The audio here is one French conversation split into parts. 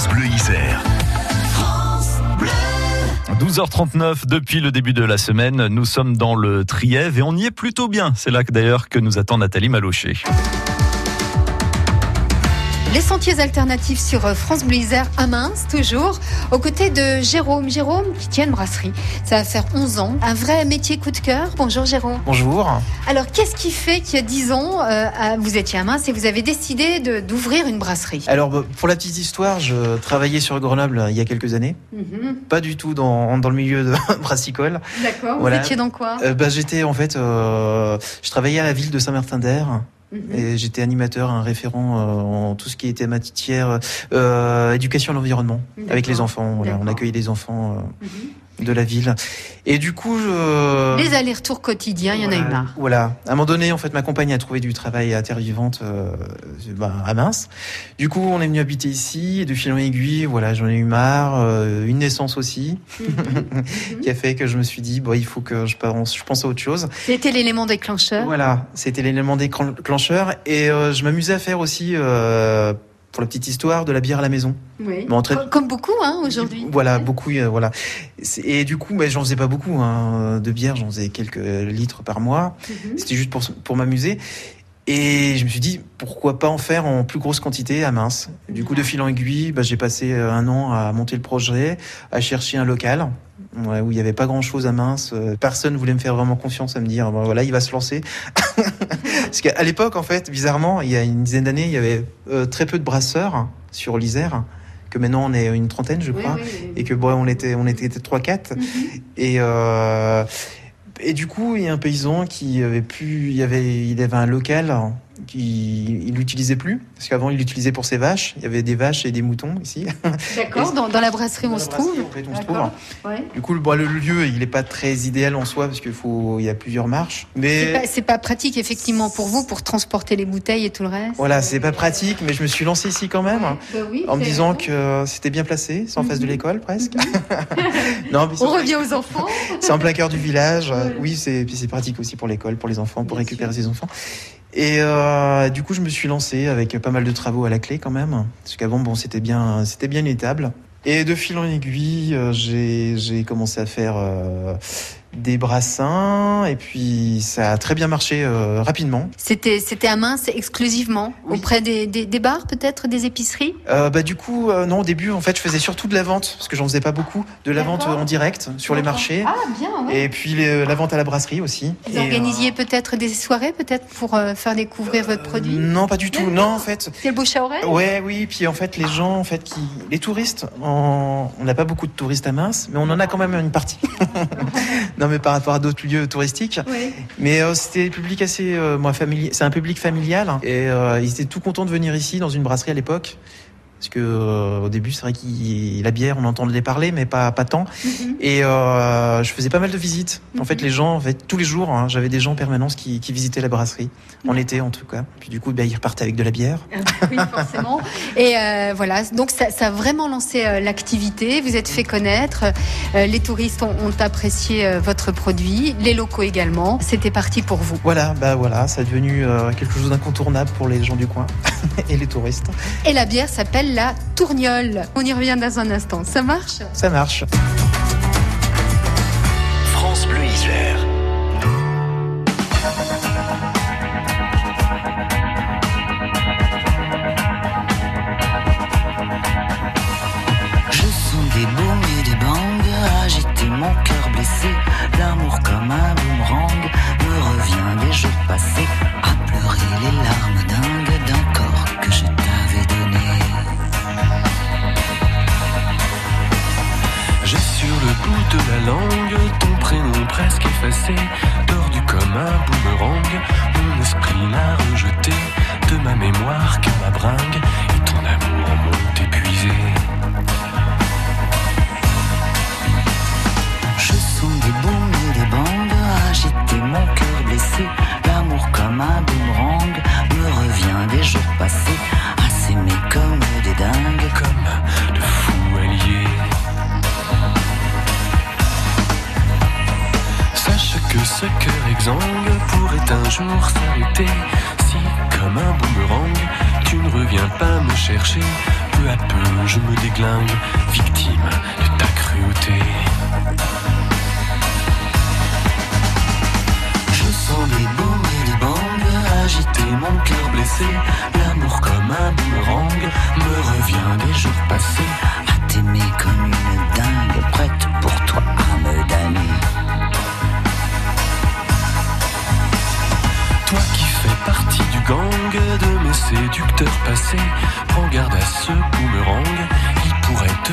France Bleu Isère. 12h39 depuis le début de la semaine, nous sommes dans le Trièvre et on y est plutôt bien. C'est là d'ailleurs que nous attend Nathalie Malocher. Les sentiers alternatifs sur France Bleu Isère à Mince, toujours, aux côtés de Jérôme. Jérôme qui tient une brasserie. Ça va faire 11 ans. Un vrai métier coup de cœur. Bonjour Jérôme. Bonjour. Alors, qu'est-ce qui fait qu'il y a 10 ans, euh, vous étiez à Mince et vous avez décidé d'ouvrir une brasserie? Alors, pour la petite histoire, je travaillais sur Grenoble euh, il y a quelques années. Mhm. Pas du tout dans, dans, le milieu de brassicole. D'accord. Vous étiez dans quoi? Euh, bah, J'étais en fait, je travaillais à la ville de Saint-Martin-d'Air. Mhm. Et j'étais animateur, un référent euh, en tout ce qui était matière euh, éducation à l'environnement avec les enfants. Voilà, on accueillait les enfants. Euh, mhm de la ville. Et du coup, je... les allers-retours quotidiens, il y en a eu marre. Voilà. À un moment donné, en fait, ma compagne a trouvé du travail à Terre Vivante, euh, bah, à Mince. Du coup, on est venu habiter ici, et de fil en aiguille, voilà, j'en ai eu marre. Euh, une naissance aussi, mhm. qui a fait que je me suis dit, bon, il faut que je pense, je pense à autre chose. C'était l'élément déclencheur. Voilà, c'était l'élément déclencheur, et euh, je m'amusais à faire aussi pour la petite histoire, de la bière à la maison. Oui. Comme beaucoup hein, aujourd'hui. Voilà, beaucoup. Euh, voilà. Et du coup, mais j'en faisais pas beaucoup hein, de bière, j'en faisais quelques litres par mois. Mhm. C'était juste pour, pour m'amuser. Et je me suis dit, pourquoi pas en faire en plus grosse quantité à mince. Du coup, de fil en aiguille, bah, j'ai passé euh, un an à monter le projet, à chercher un local ouais, où il n'y avait pas grand-chose à mince. Euh, personne voulait me faire vraiment confiance à me dire, voilà, il va se lancer. Parce qu'à l'époque, en fait, bizarrement, il y a une dizaine d'années, il y avait euh, très peu de brasseurs sur l'Isère que maintenant on est une trentaine, je crois, et que bon, on était on était trois quatre, mhm. et euh, et du coup il y a un paysan qui avait pu, il avait il avait un local qui il l'utilisait plus parce qu'avant il l'utilisait pour ses vaches. Il y avait des vaches et des moutons ici. D'accord. Dans, la brasserie on se trouve. Du coup le, le lieu il n'est pas très idéal en soi parce qu'il faut il y a plusieurs marches. Mais c'est pas, pas, pratique effectivement pour vous pour transporter les bouteilles et tout le reste. Voilà c'est pas pratique mais je me suis lancé ici quand même bah en me disant que c'était bien placé c'est en face de mhm. l'école presque. non, on revient aux enfants. c'est en plein cœur du village. Oui c'est c'est pratique aussi pour l'école pour les enfants pour récupérer ses enfants. Et euh, du coup, je me suis lancé avec pas mal de travaux à la clé quand même, parce qu'avant, bon, c'était bien, c'était bien étable. Et de fil en aiguille, euh, j'ai commencé à faire euh, des brassins et puis ça a très bien marché euh, rapidement. C'était c'était à Mince exclusivement auprès des, des, des bars peut-être des épiceries? Euh, bah du coup euh, non au début en fait je faisais surtout de la vente parce que j'en faisais pas beaucoup de la vente en direct sur les marchés. Ah bien. Ouais. Et puis la vente à la brasserie aussi. Vous organisiez peut-être des soirées peut-être pour faire découvrir votre produit? Non pas du tout non en fait. C'est le bouche à oreille? Ouais oui puis en fait les gens en fait qui les touristes on n'a pas beaucoup de touristes à Mince mais on en a quand même une partie. non mais par rapport à d'autres lieux touristiques. Mais euh, c'était un public assez, euh, moi, familier. C'est un public familial et euh, ils étaient tout contents de venir ici dans une brasserie à l'époque. Parce que euh, au début, c'est vrai que la bière, on entendait parler, mais pas pas tant. Mhm. Et euh, je faisais pas mal de visites. En fait, mhm. les gens, en fait, tous les jours, hein, j'avais des gens en permanence qui, qui visitaient la brasserie, en été en tout cas. Puis du coup, bah, ils repartaient avec de la bière. Ah bah oui, forcément. Et euh, voilà, donc ça, ça, a vraiment lancé l'activité. Vous êtes fait connaître. Les touristes ont, ont apprécié votre produit, les locaux également. C'était parti pour vous. Voilà, bah voilà, ça est devenu quelque chose d'incontournable pour les gens du coin et les touristes. Et la bière s'appelle la tourniole. On y revient dans un instant. Ça marche? Ça marche. France Bleu Isère. Je sens des booms et des bangs, agiter mon cœur blessé. Presque effacé, tordu pourrait un jour s'arrêter si, comme un boomerang, tu ne reviens pas me chercher, peu à peu je me déglingue, victime de ta cruauté. Je sens les booms et les bangs agiter mon cœur blessé. L'amour comme un boomerang me revient des jours passés. À t'aimer comme une dingue, prête pour toi gang de mes séducteurs passés, prends garde à ce boomerang, il pourrait te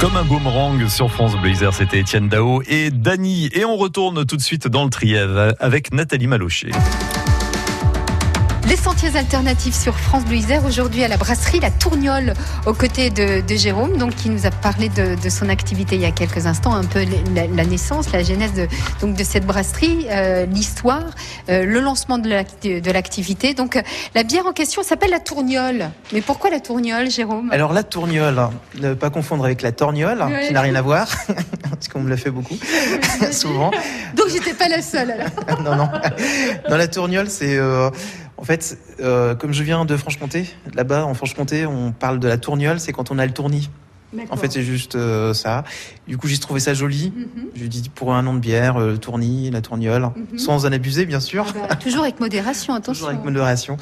Comme un boomerang sur France Blazer, c'était Étienne Dao et Dany. Et on retourne tout de suite dans le Trièves avec Nathalie Malochet. Sentiers alternatifs sur France Bleu Isère, aujourd'hui à la brasserie La Tourniole, aux côtés de, de Jérôme, donc qui nous a parlé de, de son activité il y a quelques instants, un peu la, la naissance, la genèse de, donc de cette brasserie, euh, l'histoire, euh, le lancement de l'ac- de l'activité. Donc euh, la bière en question s'appelle La Tourniole. Mais pourquoi La Tourniole, Jérôme? Alors la tourniole, ne pas confondre avec la torgnole, Ouais. qui n'a rien à voir, parce qu'on me l'a fait beaucoup, souvent. Donc j'étais pas la seule. Alors. non, non. Dans la tourniole, c'est en fait, euh, comme je viens de Franche-Comté, là-bas en Franche-Comté, on parle de la tourniole, c'est quand on a le tournis. En fait, c'est juste euh, ça. Du coup, j'ai trouvé ça joli. Mhm. Je dis pour un nom de bière, euh, le tournis, la tourniole, Mhm. sans en abuser, bien sûr, Ah bah, toujours avec modération, attention. toujours avec modération.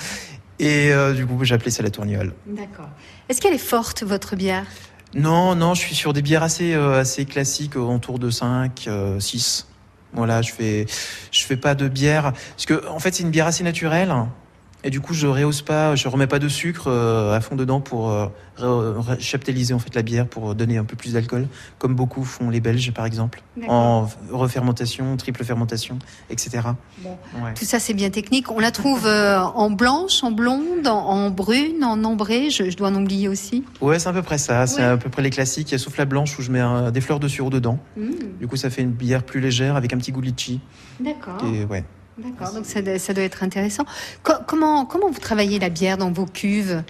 Et euh, du coup, j'ai appelé ça la tourniole. D'accord. Est-ce qu'elle est forte, votre bière? Non, non, je suis sur des bières assez, assez classiques, autour de 5, euh, 6. Voilà, je fais, je fais pas de bière. Parce que, en fait, c'est une bière assez naturelle. Et du coup, je rehausse pas, je remets pas de sucre euh, à fond dedans pour euh, chaptaliser en fait la bière pour donner un peu plus d'alcool, comme beaucoup font les Belges par exemple, en refermentation, triple fermentation, etc. Bon. Ouais. Tout ça, c'est bien technique. On la trouve euh, en blanche, en blonde, en, brune, en ambrée. Je, je dois en oublier aussi. Ouais, c'est à peu près ça. C'est Ouais. à peu près les classiques. Il y a sauf la blanche où je mets des fleurs de sureau dedans. Mmh, Du coup, ça fait une bière plus légère avec un petit goût litchi. D'accord. Et ouais. D'accord. Donc ça, doit- ça doit être intéressant. Co- comment comment vous travaillez la bière dans vos cuves?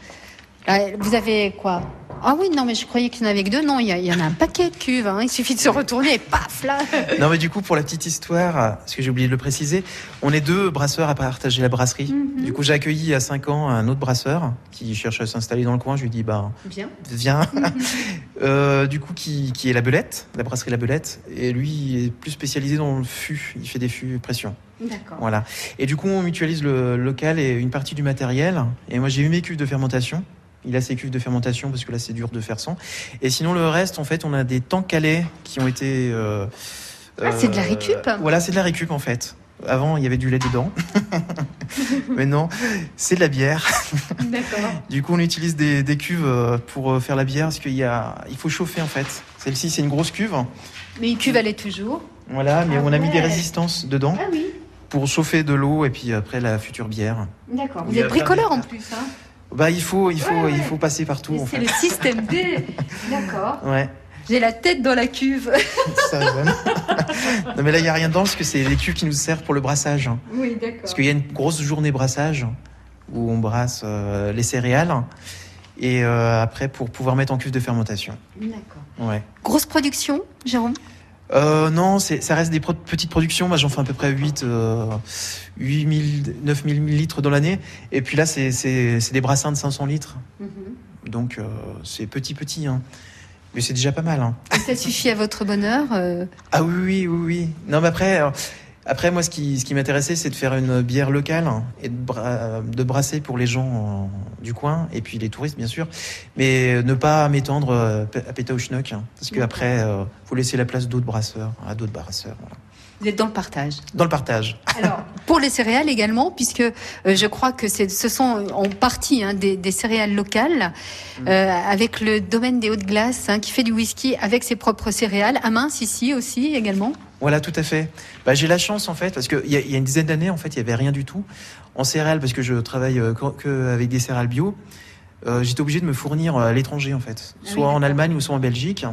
Euh, Vous avez quoi? Ah oui, non, mais je croyais qu'il y en avait que deux. Non, il y, en a un paquet de cuves. hein. Il suffit de se retourner et paf là. Non, mais du coup, pour la petite histoire, parce que j'ai oublié de le préciser, on est deux brasseurs à partager la brasserie. Mhm. Du coup, j'ai accueilli il y a 5 ans un autre brasseur qui cherche à s'installer dans le coin. Je lui dit, bah, Bien. viens. Euh, du coup, qui, qui est la Belette, la brasserie La Belette. Et lui, il est plus spécialisé dans le fût. Il fait des fûts pression. D'accord. Voilà. Et du coup, on mutualise le local et une partie du matériel. Et moi, j'ai eu mes cuves de fermentation. Il a ses cuves de fermentation parce que là, c'est dur de faire sans. Et sinon, le reste, en fait, on a des tanks calais qui ont été. euh, Ah, c'est de la euh, récup? Voilà, c'est de la récup en fait. Avant, il y avait du lait dedans. Maintenant, c'est de la bière. D'accord. Du coup, on utilise des, des cuves euh, pour faire la bière parce qu'il y a, il faut chauffer en fait. Celle-ci, c'est une grosse cuve. Mais une cuve, elle est toujours. Voilà, mais Ah on a mis des résistances dedans Ah oui. Pour chauffer de l'eau et puis après la future bière. D'accord. Vous Il y a êtes bricoleur en plus, hein Bah, il faut, il faut, Ouais, ouais. il faut passer partout en C'est fait. le système D. D'accord. Ouais, J'ai la tête dans la cuve. ça non, mais là, il n'y a rien dedans parce que c'est les cuves qui nous servent pour le brassage. Oui, d'accord. Parce qu'il y a une grosse journée brassage où on brasse euh, les céréales et euh, après pour pouvoir mettre en cuve de fermentation. D'accord. Ouais. Grosse production, Jérôme? Euh, non, ça reste des pro- petites productions. Moi, j'en fais à peu près 8, euh, 8000, 9000 litres dans l'année. Et puis là, c'est, des brassins de 500 litres. Donc euh, c'est petit petit, hein. mais c'est déjà pas mal. Hein. Et ça suffit à votre bonheur euh, Ah oui, oui, oui, oui. Non, mais après, euh, après moi, ce qui, ce qui m'intéressait, c'est de faire une bière locale et de, bra- de brasser pour les gens euh, du coin et puis les touristes, bien sûr, mais ne pas m'étendre euh, à Pétaouchnok, hein, parce qu'après, euh, faut laisser la place d'autres brasseurs, à d'autres brasseurs. voilà. Vous êtes dans le partage. Dans le partage. Alors, pour les céréales également, puisque euh, je crois que ce sont en partie hein, des, des céréales locales, euh, avec le domaine des hautes glaces, hein, qui fait du whisky avec ses propres céréales, à Mince ici aussi également? Voilà, tout à fait. Bah, j'ai la chance en fait, parce qu'il y, a- y a une dizaine d'années, en fait, il y avait rien du tout en céréales, parce que je travaille euh, que avec des céréales bio. euh, J'étais obligé de me fournir à l'étranger en fait, Ah oui, soit en. Allemagne ou soit en Belgique.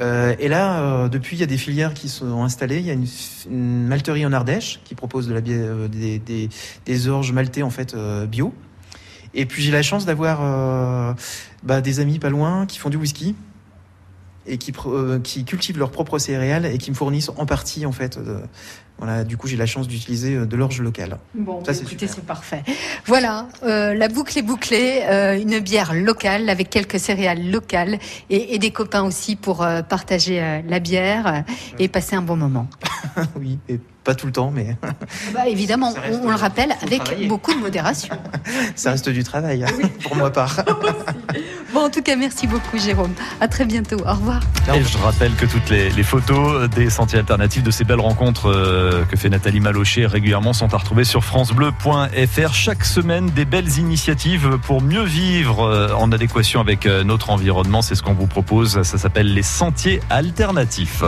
Euh, et là, euh, depuis, il y a des filières qui sont installées. Il y a une, une malterie en Ardèche qui propose de la euh, des, des, des orges maltées en fait euh, bio. Et puis j'ai la chance d'avoir euh, bah, des amis pas loin qui font du whisky et qui, euh, qui cultivent leurs propres céréales et qui me fournissent en partie en fait. euh, voilà, du coup j'ai la chance d'utiliser euh, de l'orge locale. Bon, Ça, c'est écoutez, c'est parfait. Voilà, euh, la boucle est bouclée, euh, une bière locale avec quelques céréales locales et, et des copains aussi pour euh, partager la bière et passer un bon moment. oui, et pas tout le temps, mais Bah, évidemment, on, on le rappelle avec travailler. beaucoup de modération. ça reste du travail pour moi part. Bon, en tout cas, merci beaucoup, Jérôme. À très bientôt. Au revoir. Et je rappelle que toutes les, les photos des sentiers alternatifs de ces belles rencontres euh, que fait Nathalie Malochet régulièrement sont à retrouver sur francebleu.fr. Chaque semaine, des belles initiatives pour mieux vivre euh, en adéquation avec euh, notre environnement. C'est ce qu'on vous propose. Ça s'appelle les sentiers alternatifs.